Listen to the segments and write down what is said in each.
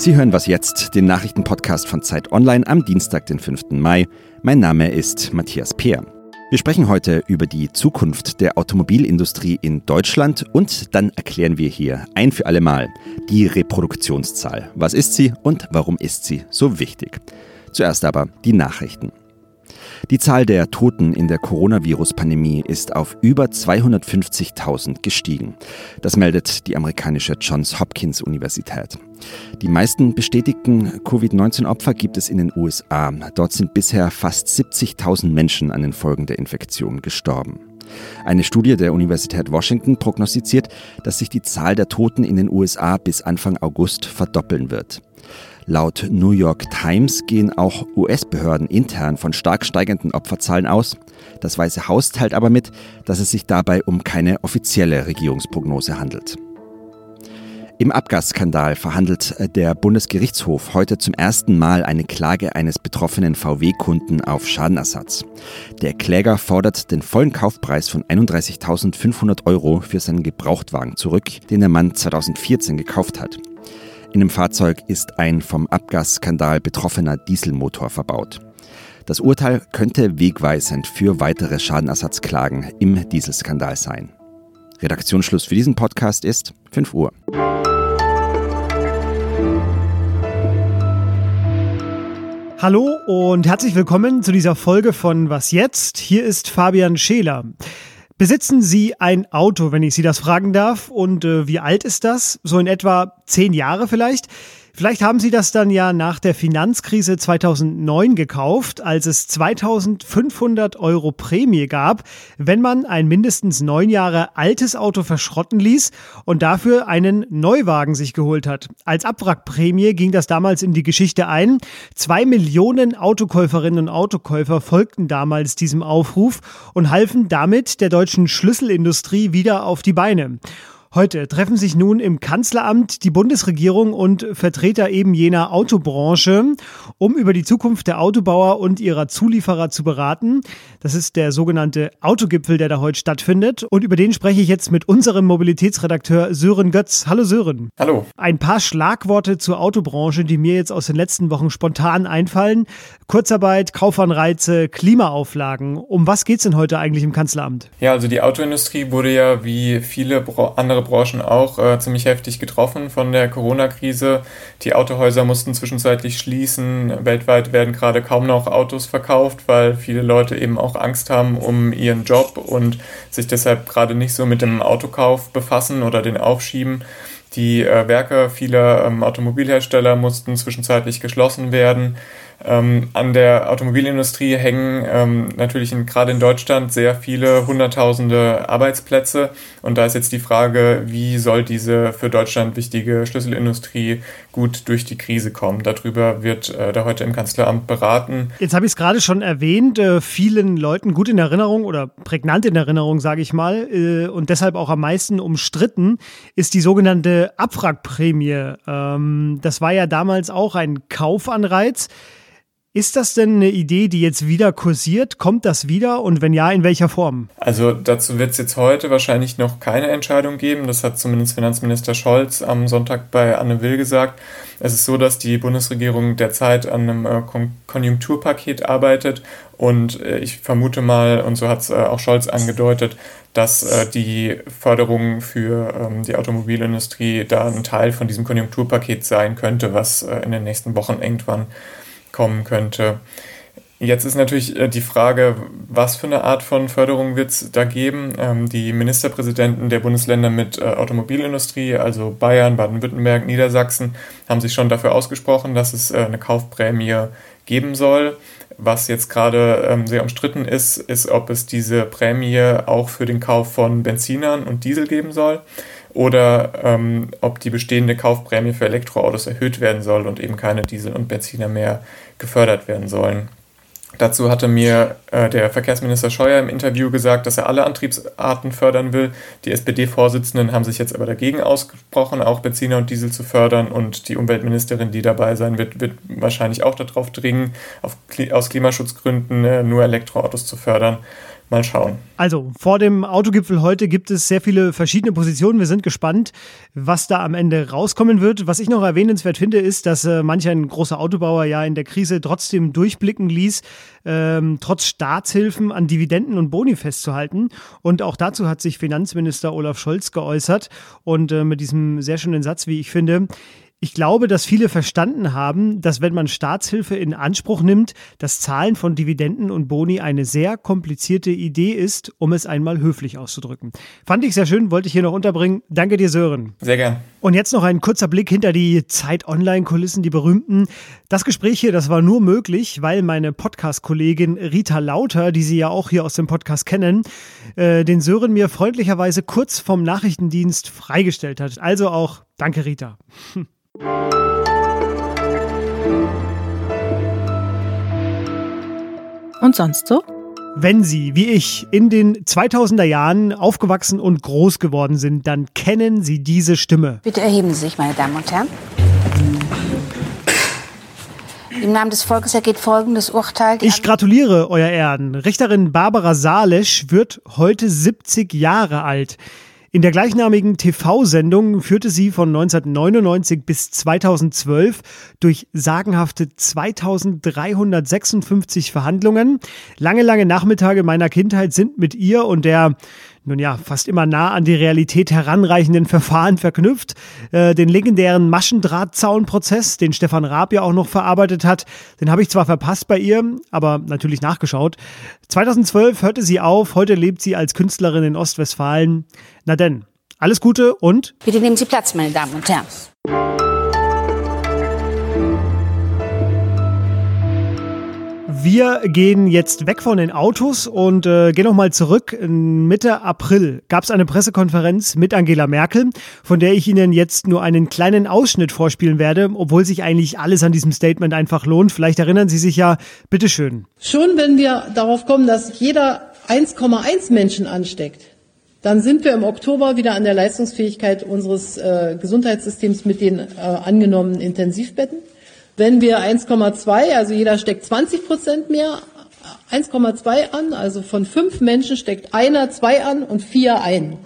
Sie hören was jetzt, den Nachrichtenpodcast von Zeit Online am Dienstag, den 5. Mai. Mein Name ist Matthias Peer. Wir sprechen heute über die Zukunft der Automobilindustrie in Deutschland und dann erklären wir hier ein für alle Mal die Reproduktionszahl. Was ist sie und warum ist sie so wichtig? Zuerst aber die Nachrichten. Die Zahl der Toten in der Coronavirus-Pandemie ist auf über 250.000 gestiegen. Das meldet die amerikanische Johns Hopkins Universität. Die meisten bestätigten Covid-19-Opfer gibt es in den USA. Dort sind bisher fast 70.000 Menschen an den Folgen der Infektion gestorben. Eine Studie der Universität Washington prognostiziert, dass sich die Zahl der Toten in den USA bis Anfang August verdoppeln wird. Laut New York Times gehen auch US-Behörden intern von stark steigenden Opferzahlen aus. Das Weiße Haus teilt aber mit, dass es sich dabei um keine offizielle Regierungsprognose handelt. Im Abgasskandal verhandelt der Bundesgerichtshof heute zum ersten Mal eine Klage eines betroffenen VW-Kunden auf Schadenersatz. Der Kläger fordert den vollen Kaufpreis von 31.500 Euro für seinen Gebrauchtwagen zurück, den der Mann 2014 gekauft hat. In dem Fahrzeug ist ein vom Abgasskandal betroffener Dieselmotor verbaut. Das Urteil könnte wegweisend für weitere Schadenersatzklagen im Dieselskandal sein. Redaktionsschluss für diesen Podcast ist 5 Uhr. Hallo und herzlich willkommen zu dieser Folge von Was jetzt? Hier ist Fabian Scheler. Besitzen Sie ein Auto, wenn ich Sie das fragen darf? Und äh, wie alt ist das? So in etwa zehn Jahre vielleicht? Vielleicht haben Sie das dann ja nach der Finanzkrise 2009 gekauft, als es 2500 Euro Prämie gab, wenn man ein mindestens neun Jahre altes Auto verschrotten ließ und dafür einen Neuwagen sich geholt hat. Als Abwrackprämie ging das damals in die Geschichte ein. Zwei Millionen Autokäuferinnen und Autokäufer folgten damals diesem Aufruf und halfen damit der deutschen Schlüsselindustrie wieder auf die Beine. Heute treffen sich nun im Kanzleramt die Bundesregierung und Vertreter eben jener Autobranche, um über die Zukunft der Autobauer und ihrer Zulieferer zu beraten. Das ist der sogenannte Autogipfel, der da heute stattfindet. Und über den spreche ich jetzt mit unserem Mobilitätsredakteur Sören Götz. Hallo Sören. Hallo. Ein paar Schlagworte zur Autobranche, die mir jetzt aus den letzten Wochen spontan einfallen. Kurzarbeit, Kaufanreize, Klimaauflagen. Um was geht es denn heute eigentlich im Kanzleramt? Ja, also die Autoindustrie wurde ja wie viele andere andere Branchen auch äh, ziemlich heftig getroffen von der Corona-Krise. Die Autohäuser mussten zwischenzeitlich schließen. Weltweit werden gerade kaum noch Autos verkauft, weil viele Leute eben auch Angst haben um ihren Job und sich deshalb gerade nicht so mit dem Autokauf befassen oder den aufschieben. Die äh, Werke vieler ähm, Automobilhersteller mussten zwischenzeitlich geschlossen werden. Ähm, an der Automobilindustrie hängen ähm, natürlich in, gerade in Deutschland sehr viele Hunderttausende Arbeitsplätze. Und da ist jetzt die Frage, wie soll diese für Deutschland wichtige Schlüsselindustrie gut durch die Krise kommen? Darüber wird äh, da heute im Kanzleramt beraten. Jetzt habe ich es gerade schon erwähnt, äh, vielen Leuten gut in Erinnerung oder prägnant in Erinnerung, sage ich mal, äh, und deshalb auch am meisten umstritten, ist die sogenannte Abwrackprämie. Ähm, das war ja damals auch ein Kaufanreiz. Ist das denn eine Idee, die jetzt wieder kursiert? Kommt das wieder und wenn ja, in welcher Form? Also dazu wird es jetzt heute wahrscheinlich noch keine Entscheidung geben. Das hat zumindest Finanzminister Scholz am Sonntag bei Anne Will gesagt. Es ist so, dass die Bundesregierung derzeit an einem äh, Konjunkturpaket arbeitet und äh, ich vermute mal, und so hat es äh, auch Scholz angedeutet, dass die Förderung für ähm, die Automobilindustrie da ein Teil von diesem Konjunkturpaket sein könnte, was in den nächsten Wochen irgendwann kommen könnte. Jetzt ist natürlich äh, die Frage, was für eine Art von Förderung wird es da geben? Ähm, die Ministerpräsidenten der Bundesländer mit äh, Automobilindustrie, also Bayern, Baden-Württemberg, Niedersachsen, haben sich schon dafür ausgesprochen, dass es äh, eine Kaufprämie geben soll. Was jetzt gerade ähm, sehr umstritten ist, ist, ob es diese Prämie auch für den Kauf von Benzinern und Diesel geben soll oder ähm, ob die bestehende Kaufprämie für Elektroautos erhöht werden soll und eben keine Diesel und Benziner mehr gefördert werden sollen. Dazu hatte mir äh, der Verkehrsminister Scheuer im Interview gesagt, dass er alle Antriebsarten fördern will. Die SPD-Vorsitzenden haben sich jetzt aber dagegen ausgesprochen, auch Benziner und Diesel zu fördern. Und die Umweltministerin, die dabei sein wird, wird wahrscheinlich auch darauf dringen, auf, aus Klimaschutzgründen äh, nur Elektroautos zu fördern. Mal schauen. Also, vor dem Autogipfel heute gibt es sehr viele verschiedene Positionen. Wir sind gespannt, was da am Ende rauskommen wird. Was ich noch erwähnenswert finde, ist, dass äh, manch ein großer Autobauer ja in der Krise trotzdem durchblicken ließ, ähm, trotz Staatshilfen an Dividenden und Boni festzuhalten. Und auch dazu hat sich Finanzminister Olaf Scholz geäußert und äh, mit diesem sehr schönen Satz, wie ich finde, ich glaube, dass viele verstanden haben, dass wenn man Staatshilfe in Anspruch nimmt, das Zahlen von Dividenden und Boni eine sehr komplizierte Idee ist, um es einmal höflich auszudrücken. Fand ich sehr schön, wollte ich hier noch unterbringen. Danke dir, Sören. Sehr gern. Und jetzt noch ein kurzer Blick hinter die Zeit-Online-Kulissen, die berühmten. Das Gespräch hier, das war nur möglich, weil meine Podcast-Kollegin Rita Lauter, die Sie ja auch hier aus dem Podcast kennen, äh, den Sören mir freundlicherweise kurz vom Nachrichtendienst freigestellt hat. Also auch danke, Rita. Und sonst so? Wenn Sie, wie ich, in den 2000er Jahren aufgewachsen und groß geworden sind, dann kennen Sie diese Stimme. Bitte erheben Sie sich, meine Damen und Herren. Im Namen des Volkes ergeht folgendes Urteil. Ich gratuliere, Euer Erden. Richterin Barbara Salesch wird heute 70 Jahre alt. In der gleichnamigen TV-Sendung führte sie von 1999 bis 2012 durch sagenhafte 2356 Verhandlungen. Lange, lange Nachmittage meiner Kindheit sind mit ihr und der nun ja, fast immer nah an die Realität heranreichenden Verfahren verknüpft. Äh, den legendären Maschendrahtzaunprozess, den Stefan Raab ja auch noch verarbeitet hat, den habe ich zwar verpasst bei ihr, aber natürlich nachgeschaut. 2012 hörte sie auf, heute lebt sie als Künstlerin in Ostwestfalen. Na denn, alles Gute und... Bitte nehmen Sie Platz, meine Damen und Herren. Wir gehen jetzt weg von den Autos und äh, gehen nochmal zurück. Mitte April gab es eine Pressekonferenz mit Angela Merkel, von der ich Ihnen jetzt nur einen kleinen Ausschnitt vorspielen werde, obwohl sich eigentlich alles an diesem Statement einfach lohnt. Vielleicht erinnern Sie sich ja, bitteschön. Schon wenn wir darauf kommen, dass jeder 1,1 Menschen ansteckt, dann sind wir im Oktober wieder an der Leistungsfähigkeit unseres äh, Gesundheitssystems mit den äh, angenommenen Intensivbetten. Wenn wir 1,2, also jeder steckt 20 Prozent mehr, 1,2 an, also von fünf Menschen steckt einer zwei an und vier ein.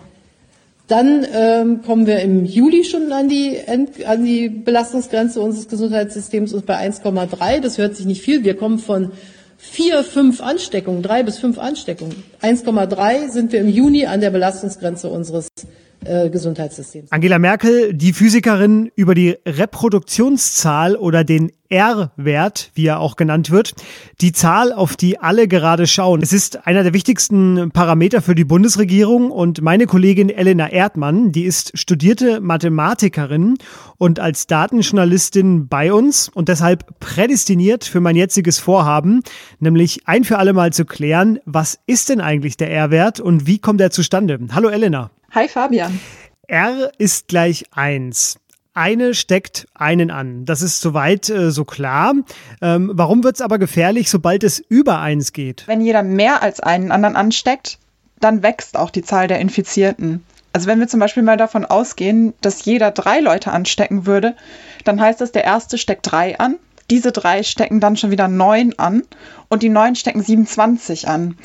Dann ähm, kommen wir im Juli schon an die, an die Belastungsgrenze unseres Gesundheitssystems und bei 1,3, das hört sich nicht viel, wir kommen von vier, fünf Ansteckungen, drei bis fünf Ansteckungen. 1,3 sind wir im Juni an der Belastungsgrenze unseres äh, Gesundheitssystems. Angela Merkel, die Physikerin über die Reproduktionszahl oder den R-Wert, wie er auch genannt wird, die Zahl, auf die alle gerade schauen. Es ist einer der wichtigsten Parameter für die Bundesregierung und meine Kollegin Elena Erdmann, die ist studierte Mathematikerin und als Datenjournalistin bei uns und deshalb prädestiniert für mein jetziges Vorhaben, nämlich ein für alle Mal zu klären, was ist denn eigentlich der R-Wert und wie kommt er zustande? Hallo Elena. Hi Fabian. R ist gleich 1. Eine steckt einen an. Das ist soweit äh, so klar. Ähm, warum wird es aber gefährlich, sobald es über 1 geht? Wenn jeder mehr als einen anderen ansteckt, dann wächst auch die Zahl der Infizierten. Also wenn wir zum Beispiel mal davon ausgehen, dass jeder drei Leute anstecken würde, dann heißt das, der erste steckt drei an, diese drei stecken dann schon wieder neun an und die neun stecken 27 an.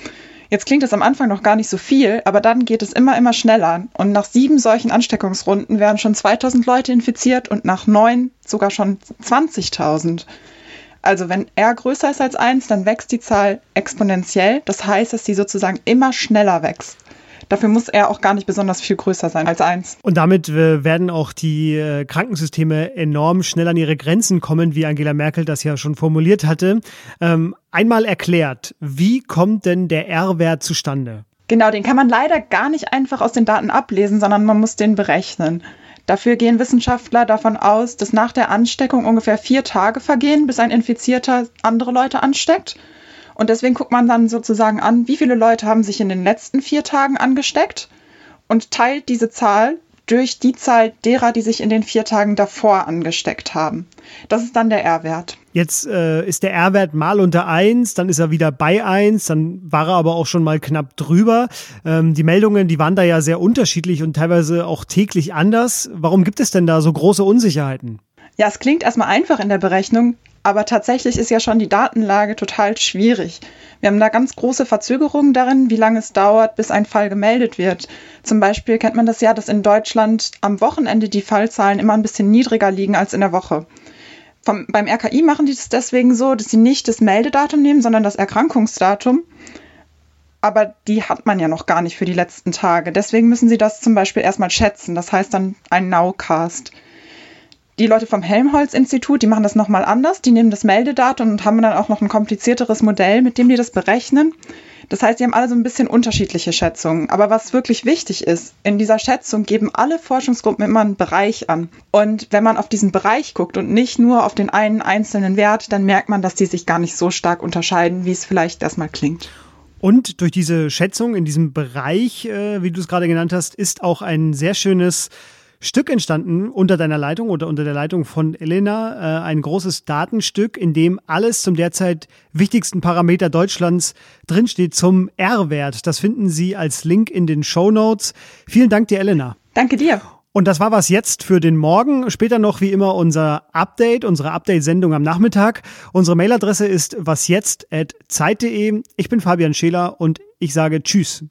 Jetzt klingt es am Anfang noch gar nicht so viel, aber dann geht es immer, immer schneller. Und nach sieben solchen Ansteckungsrunden werden schon 2000 Leute infiziert und nach neun sogar schon 20.000. Also wenn R größer ist als 1, dann wächst die Zahl exponentiell. Das heißt, dass sie sozusagen immer schneller wächst. Dafür muss er auch gar nicht besonders viel größer sein als eins. Und damit äh, werden auch die äh, Krankensysteme enorm schnell an ihre Grenzen kommen, wie Angela Merkel das ja schon formuliert hatte. Ähm, einmal erklärt, wie kommt denn der R-Wert zustande? Genau, den kann man leider gar nicht einfach aus den Daten ablesen, sondern man muss den berechnen. Dafür gehen Wissenschaftler davon aus, dass nach der Ansteckung ungefähr vier Tage vergehen, bis ein Infizierter andere Leute ansteckt. Und deswegen guckt man dann sozusagen an, wie viele Leute haben sich in den letzten vier Tagen angesteckt und teilt diese Zahl durch die Zahl derer, die sich in den vier Tagen davor angesteckt haben. Das ist dann der R-Wert. Jetzt äh, ist der R-Wert mal unter 1, dann ist er wieder bei 1, dann war er aber auch schon mal knapp drüber. Ähm, die Meldungen, die waren da ja sehr unterschiedlich und teilweise auch täglich anders. Warum gibt es denn da so große Unsicherheiten? Ja, es klingt erstmal einfach in der Berechnung, aber tatsächlich ist ja schon die Datenlage total schwierig. Wir haben da ganz große Verzögerungen darin, wie lange es dauert, bis ein Fall gemeldet wird. Zum Beispiel kennt man das ja, dass in Deutschland am Wochenende die Fallzahlen immer ein bisschen niedriger liegen als in der Woche. Vom, beim RKI machen die es deswegen so, dass sie nicht das Meldedatum nehmen, sondern das Erkrankungsdatum. Aber die hat man ja noch gar nicht für die letzten Tage. Deswegen müssen sie das zum Beispiel erstmal schätzen. Das heißt dann ein Nowcast. Die Leute vom Helmholtz-Institut, die machen das nochmal anders. Die nehmen das Meldedatum und haben dann auch noch ein komplizierteres Modell, mit dem die das berechnen. Das heißt, die haben alle so ein bisschen unterschiedliche Schätzungen. Aber was wirklich wichtig ist, in dieser Schätzung geben alle Forschungsgruppen immer einen Bereich an. Und wenn man auf diesen Bereich guckt und nicht nur auf den einen einzelnen Wert, dann merkt man, dass die sich gar nicht so stark unterscheiden, wie es vielleicht erstmal klingt. Und durch diese Schätzung in diesem Bereich, äh, wie du es gerade genannt hast, ist auch ein sehr schönes Stück entstanden unter deiner Leitung oder unter der Leitung von Elena. Äh, ein großes Datenstück, in dem alles zum derzeit wichtigsten Parameter Deutschlands drinsteht zum R-Wert. Das finden Sie als Link in den Show Notes. Vielen Dank dir, Elena. Danke dir. Und das war was jetzt für den Morgen. Später noch wie immer unser Update, unsere Update-Sendung am Nachmittag. Unsere Mailadresse ist wasjetzt.zeit.de. Ich bin Fabian Scheler und ich sage Tschüss.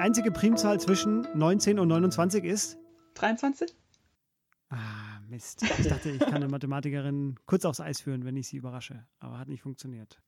Die einzige Primzahl zwischen 19 und 29 ist? 23? Ah, Mist. Ich dachte, ich kann eine Mathematikerin kurz aufs Eis führen, wenn ich sie überrasche. Aber hat nicht funktioniert.